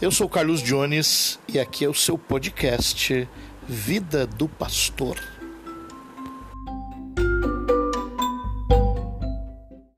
Eu sou Carlos Jones e aqui é o seu podcast Vida do Pastor.